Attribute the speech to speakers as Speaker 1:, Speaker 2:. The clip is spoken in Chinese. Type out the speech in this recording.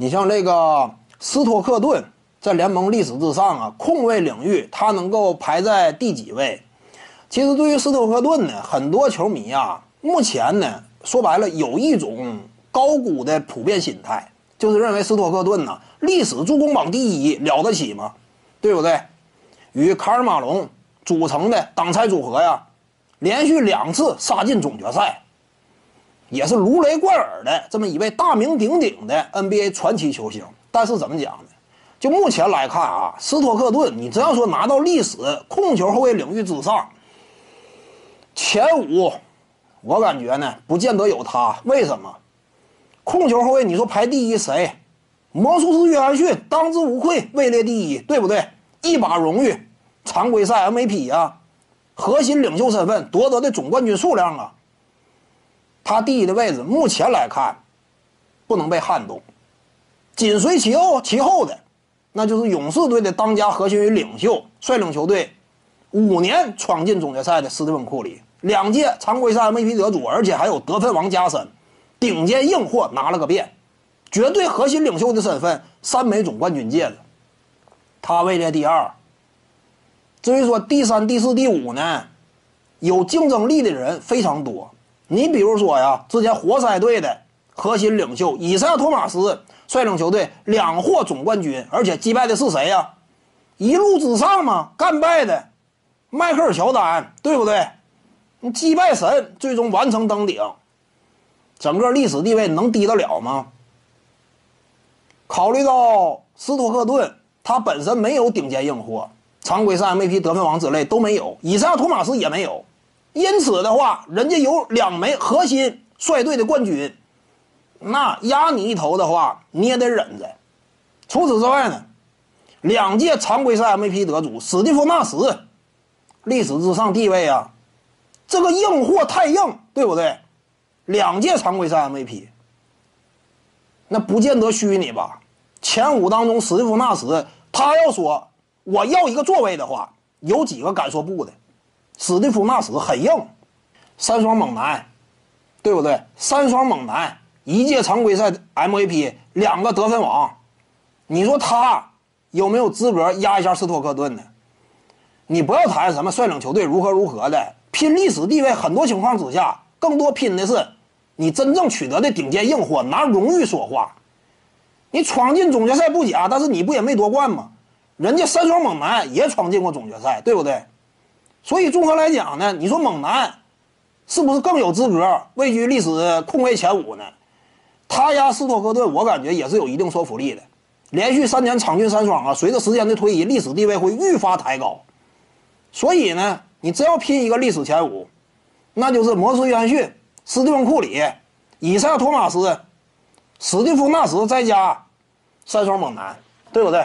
Speaker 1: 你像这个斯托克顿，在联盟历史之上啊，控卫领域他能够排在第几位？其实对于斯托克顿呢，很多球迷啊，目前呢，说白了有一种高估的普遍心态，就是认为斯托克顿呢，历史助攻榜第一，了得起吗？对不对？与卡尔马龙组成的挡拆组合呀，连续两次杀进总决赛。也是如雷贯耳的这么一位大名鼎鼎的 NBA 传奇球星，但是怎么讲呢？就目前来看啊，斯托克顿，你只要说拿到历史控球后卫领域之上前五，我感觉呢，不见得有他。为什么？控球后卫，你说排第一谁？魔术师约翰逊当之无愧位列第一，对不对？一把荣誉，常规赛 MVP 啊，核心领袖身份夺得的总冠军数量啊。他第一的位置，目前来看，不能被撼动。紧随其后，其后的，那就是勇士队的当家核心与领袖，率领球队五年闯进总决赛的斯蒂芬·库里，两届常规赛 MVP 得主，而且还有得分王加身，顶尖硬货拿了个遍，绝对核心领袖的身份，三枚总冠军戒指，他位列第二。至于说第三、第四、第五呢，有竞争力的人非常多。你比如说呀，之前活塞队的核心领袖以赛亚·托马斯率领球队两获总冠军，而且击败的是谁呀？一路之上嘛，干败的迈克尔·乔丹，对不对？你击败神，最终完成登顶，整个历史地位能低得了吗？考虑到斯托克顿，他本身没有顶尖硬货，常规赛 MVP 得分王之类都没有，以赛亚·托马斯也没有。因此的话，人家有两枚核心率队的冠军，那压你一头的话，你也得忍着。除此之外呢，两届常规赛 MVP 得主史蒂夫·纳什，历史之上地位啊，这个硬货太硬，对不对？两届常规赛 MVP，那不见得虚你吧？前五当中，史蒂夫·纳什他要说我要一个座位的话，有几个敢说不的？史蒂夫·纳什很硬，三双猛男，对不对？三双猛男，一届常规赛 MVP，两个得分王，你说他有没有资格压一下斯托克顿呢？你不要谈什么率领球队如何如何的，拼历史地位，很多情况之下，更多拼的是你真正取得的顶尖硬货，拿荣誉说话。你闯进总决赛不假，但是你不也没夺冠吗？人家三双猛男也闯进过总决赛，对不对？所以综合来讲呢，你说猛男是不是更有资格位居历史控卫前五呢？他压斯托克顿，我感觉也是有一定说服力的。连续三年场均三双啊，随着时间的推移，历史地位会愈发抬高。所以呢，你只要拼一个历史前五，那就是魔术约翰逊、斯蒂芬库里、以赛亚托马斯、史蒂夫纳什再加三双猛男，对不对？